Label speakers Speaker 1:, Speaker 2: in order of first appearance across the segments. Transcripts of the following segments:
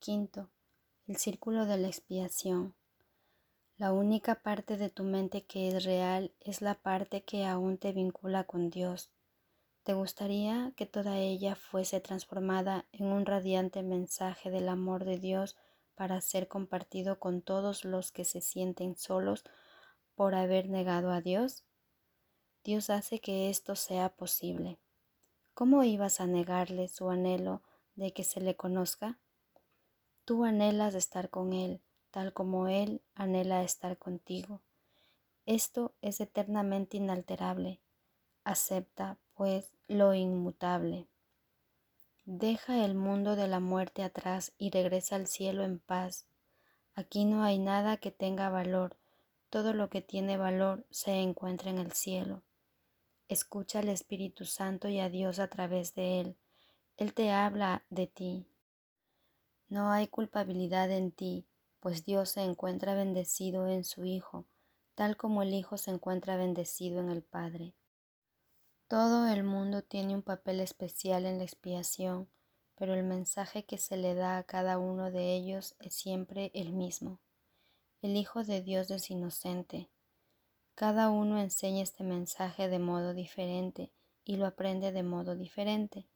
Speaker 1: Quinto, el círculo de la expiación. La única parte de tu mente que es real es la parte que aún te vincula con Dios. ¿Te gustaría que toda ella fuese transformada en un radiante mensaje del amor de Dios para ser compartido con todos los que se sienten solos por haber negado a Dios? Dios hace que esto sea posible. ¿Cómo ibas a negarle su anhelo de que se le conozca? Tú anhelas estar con Él, tal como Él anhela estar contigo. Esto es eternamente inalterable. Acepta, pues, lo inmutable. Deja el mundo de la muerte atrás y regresa al cielo en paz. Aquí no hay nada que tenga valor. Todo lo que tiene valor se encuentra en el cielo. Escucha al Espíritu Santo y a Dios a través de Él. Él te habla de ti. No hay culpabilidad en ti, pues Dios se encuentra bendecido en su Hijo, tal como el Hijo se encuentra bendecido en el Padre. Todo el mundo tiene un papel especial en la expiación, pero el mensaje que se le da a cada uno de ellos es siempre el mismo. El Hijo de Dios es inocente, cada uno enseña este mensaje de modo diferente y lo aprende de modo diferente,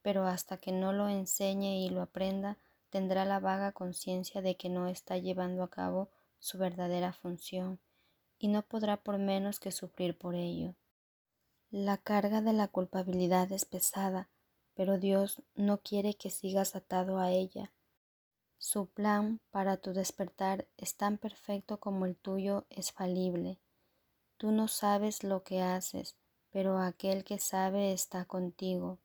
Speaker 1: pero hasta que no lo enseñe y lo aprenda, tendrá la vaga conciencia de que no está llevando a cabo su verdadera función y no podrá por menos que sufrir por ello. La carga de la culpabilidad es pesada, pero Dios no quiere que sigas atado a ella. Su plan para tu despertar es tan perfecto como el tuyo es falible. Tú no sabes lo que haces, pero aquel que sabe está contigo.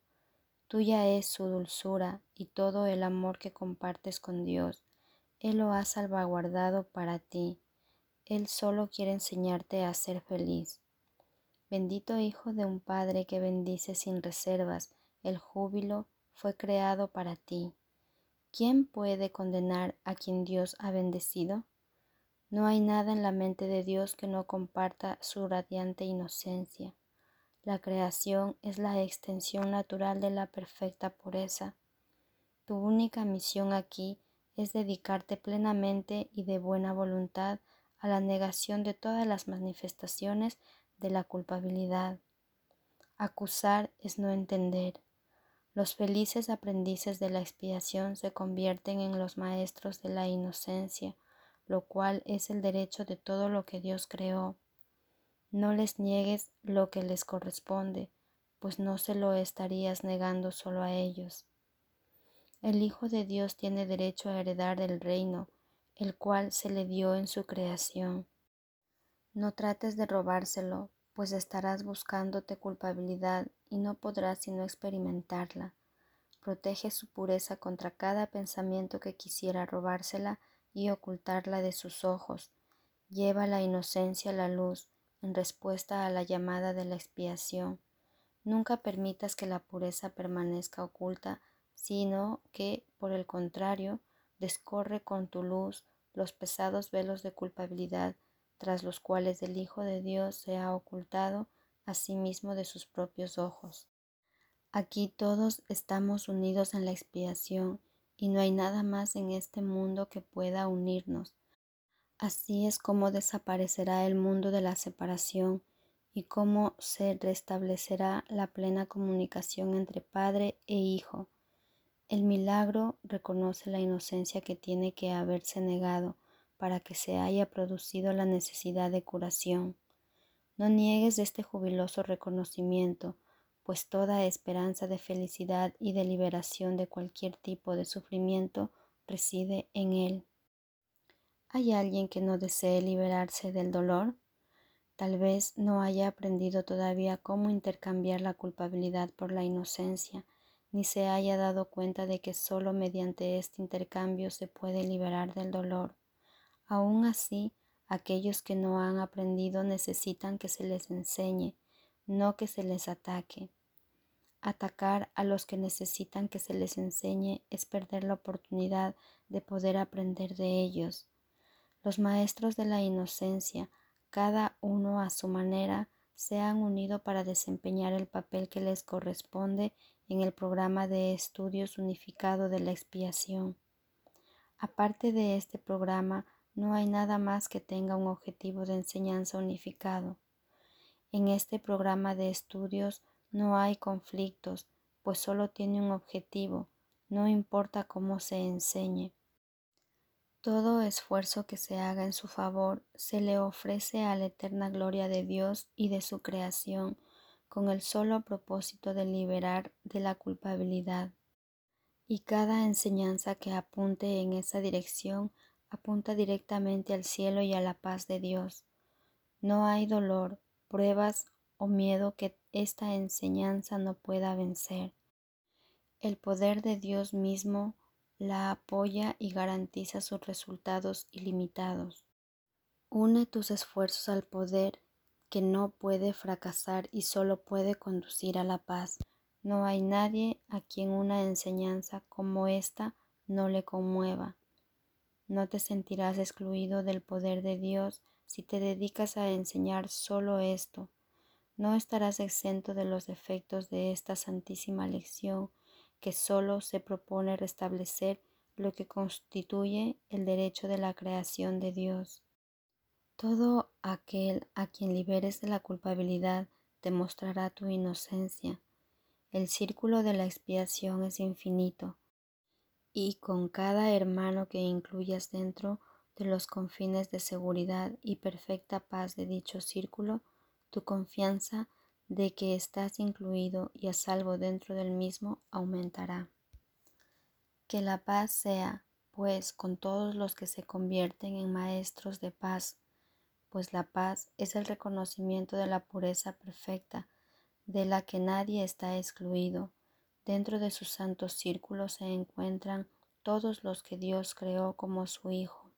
Speaker 1: Tuya es su dulzura y todo el amor que compartes con Dios. Él lo ha salvaguardado para ti. Él solo quiere enseñarte a ser feliz. Bendito Hijo de un Padre que bendice sin reservas, el júbilo fue creado para ti. ¿Quién puede condenar a quien Dios ha bendecido? No hay nada en la mente de Dios que no comparta su radiante inocencia. La creación es la extensión natural de la perfecta pureza. Tu única misión aquí es dedicarte plenamente y de buena voluntad a la negación de todas las manifestaciones de la culpabilidad. Acusar es no entender. Los felices aprendices de la expiación se convierten en los maestros de la inocencia, lo cual es el derecho de todo lo que Dios creó. No les niegues lo que les corresponde, pues no se lo estarías negando solo a ellos. El Hijo de Dios tiene derecho a heredar el reino, el cual se le dio en su creación. No trates de robárselo, pues estarás buscándote culpabilidad y no podrás sino experimentarla. Protege su pureza contra cada pensamiento que quisiera robársela y ocultarla de sus ojos. Lleva la inocencia a la luz en respuesta a la llamada de la expiación. Nunca permitas que la pureza permanezca oculta, sino que, por el contrario, descorre con tu luz los pesados velos de culpabilidad tras los cuales el Hijo de Dios se ha ocultado a sí mismo de sus propios ojos. Aquí todos estamos unidos en la expiación y no hay nada más en este mundo que pueda unirnos. Así es como desaparecerá el mundo de la separación y cómo se restablecerá la plena comunicación entre Padre e Hijo. El milagro reconoce la inocencia que tiene que haberse negado para que se haya producido la necesidad de curación. No niegues este jubiloso reconocimiento, pues toda esperanza de felicidad y de liberación de cualquier tipo de sufrimiento reside en Él. ¿Hay alguien que no desee liberarse del dolor? Tal vez no haya aprendido todavía cómo intercambiar la culpabilidad por la inocencia, ni se haya dado cuenta de que sólo mediante este intercambio se puede liberar del dolor. Aún así, aquellos que no han aprendido necesitan que se les enseñe, no que se les ataque. Atacar a los que necesitan que se les enseñe es perder la oportunidad de poder aprender de ellos. Los maestros de la inocencia, cada uno a su manera, se han unido para desempeñar el papel que les corresponde en el programa de estudios unificado de la expiación. Aparte de este programa, no hay nada más que tenga un objetivo de enseñanza unificado. En este programa de estudios no hay conflictos, pues solo tiene un objetivo, no importa cómo se enseñe. Todo esfuerzo que se haga en su favor se le ofrece a la eterna gloria de Dios y de su creación, con el solo propósito de liberar de la culpabilidad. Y cada enseñanza que apunte en esa dirección apunta directamente al cielo y a la paz de Dios. No hay dolor, pruebas o miedo que esta enseñanza no pueda vencer. El poder de Dios mismo la apoya y garantiza sus resultados ilimitados. Une tus esfuerzos al poder que no puede fracasar y solo puede conducir a la paz. No hay nadie a quien una enseñanza como esta no le conmueva. No te sentirás excluido del poder de Dios si te dedicas a enseñar solo esto. No estarás exento de los efectos de esta santísima lección que solo se propone restablecer lo que constituye el derecho de la creación de Dios. Todo aquel a quien liberes de la culpabilidad demostrará tu inocencia. El círculo de la expiación es infinito y con cada hermano que incluyas dentro de los confines de seguridad y perfecta paz de dicho círculo, tu confianza de que estás incluido y a salvo dentro del mismo aumentará. Que la paz sea, pues, con todos los que se convierten en maestros de paz, pues la paz es el reconocimiento de la pureza perfecta, de la que nadie está excluido, Dentro de su santo círculo se encuentran todos los que Dios creó como su Hijo.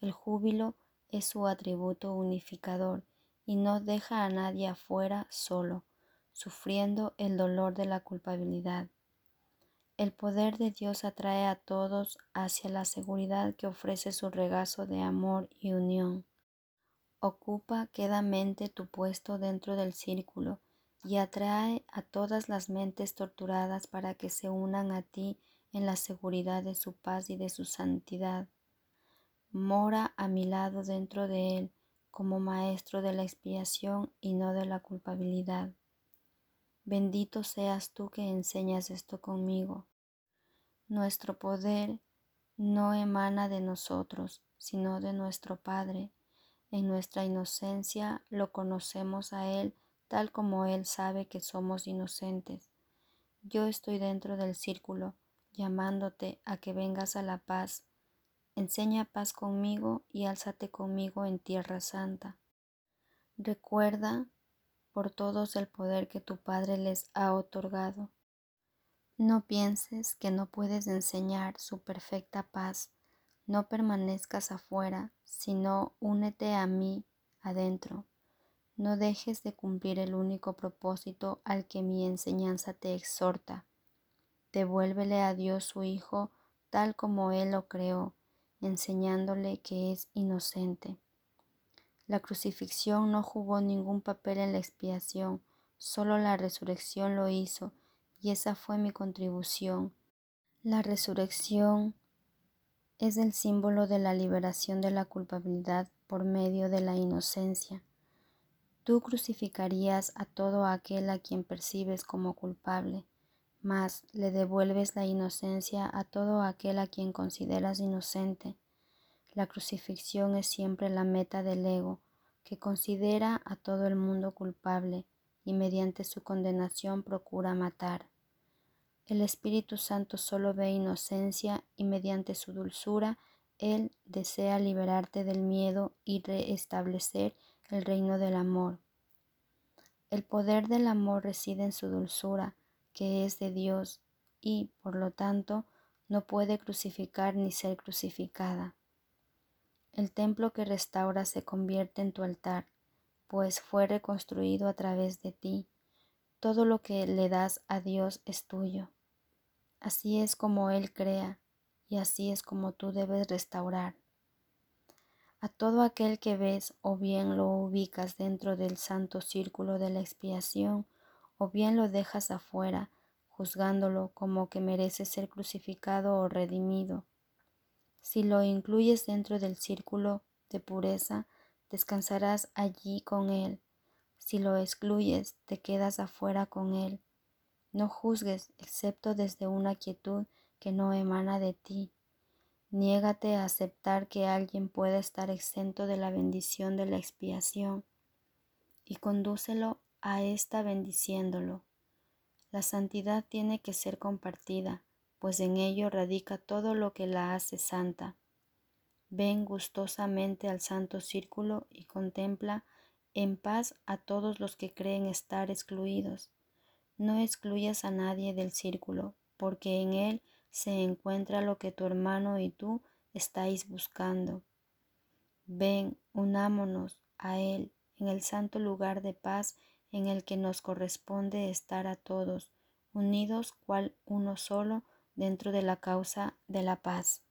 Speaker 1: El júbilo es su atributo unificador y no deja a nadie afuera solo, sufriendo el dolor de la culpabilidad. El poder de Dios atrae a todos hacia la seguridad que ofrece su regazo de amor y unión. Ocupa quedamente tu puesto dentro del círculo y atrae a todas las mentes torturadas para que se unan a ti en la seguridad de su paz y de su santidad. Mora a mi lado dentro de él como maestro de la expiación y no de la culpabilidad. Bendito seas tú que enseñas esto conmigo. Nuestro poder no emana de nosotros, sino de nuestro Padre. En nuestra inocencia lo conocemos a Él tal como Él sabe que somos inocentes. Yo estoy dentro del círculo, llamándote a que vengas a la paz. Enseña paz conmigo y álzate conmigo en tierra santa. Recuerda por todos el poder que tu Padre les ha otorgado. No pienses que no puedes enseñar su perfecta paz. No permanezcas afuera, sino únete a mí adentro. No dejes de cumplir el único propósito al que mi enseñanza te exhorta. Devuélvele a Dios su Hijo tal como Él lo creó, enseñándole que es inocente. La crucifixión no jugó ningún papel en la expiación, solo la resurrección lo hizo, y esa fue mi contribución. La resurrección es el símbolo de la liberación de la culpabilidad por medio de la inocencia. Tú crucificarías a todo aquel a quien percibes como culpable, mas le devuelves la inocencia a todo aquel a quien consideras inocente. La crucifixión es siempre la meta del ego, que considera a todo el mundo culpable y mediante su condenación procura matar. El Espíritu Santo solo ve inocencia y mediante su dulzura Él desea liberarte del miedo y restablecer el reino del amor. El poder del amor reside en su dulzura, que es de Dios, y, por lo tanto, no puede crucificar ni ser crucificada. El templo que restaura se convierte en tu altar, pues fue reconstruido a través de ti. Todo lo que le das a Dios es tuyo. Así es como Él crea, y así es como tú debes restaurar. A todo aquel que ves o bien lo ubicas dentro del santo círculo de la expiación o bien lo dejas afuera, juzgándolo como que merece ser crucificado o redimido. Si lo incluyes dentro del círculo de pureza, descansarás allí con él. Si lo excluyes, te quedas afuera con él. No juzgues excepto desde una quietud que no emana de ti. Niégate a aceptar que alguien pueda estar exento de la bendición de la expiación y condúcelo a esta bendiciéndolo. La santidad tiene que ser compartida, pues en ello radica todo lo que la hace santa. Ven gustosamente al santo círculo y contempla en paz a todos los que creen estar excluidos. No excluyas a nadie del círculo, porque en él se encuentra lo que tu hermano y tú estáis buscando. Ven, unámonos a él en el santo lugar de paz en el que nos corresponde estar a todos, unidos cual uno solo dentro de la causa de la paz.